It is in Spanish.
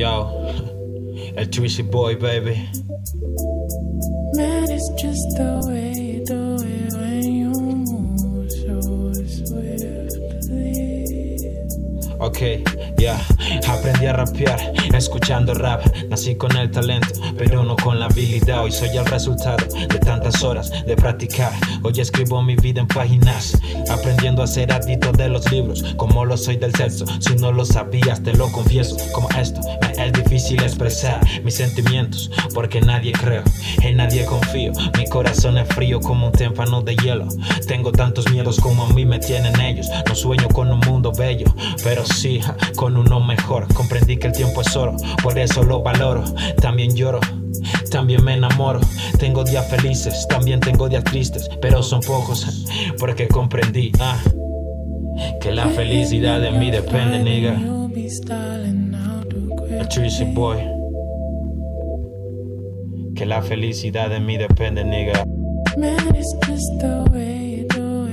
Yo, el Twisty Boy, baby. Man, it's just the Ok, ya, aprendí a rapear, escuchando rap, nací con el talento, pero no con la habilidad, hoy soy el resultado de tantas horas de practicar, hoy escribo mi vida en páginas, aprendiendo a ser adicto de los libros, como lo soy del sexo, si no lo sabías te lo confieso, como esto, me es difícil expresar mis sentimientos, porque nadie creo, en nadie confío, mi corazón es frío como un témpano de hielo, tengo tantos miedos como a mí me tienen ellos, no sueño con un mundo bello, pero sí, con uno mejor, comprendí que el tiempo es oro, por eso lo valoro, también lloro. También me enamoro, tengo días felices, también tengo días tristes, pero son pocos, porque comprendí ah, que la felicidad de mí depende, nigga. Tracy Boy. Que la felicidad de mí depende, nigga.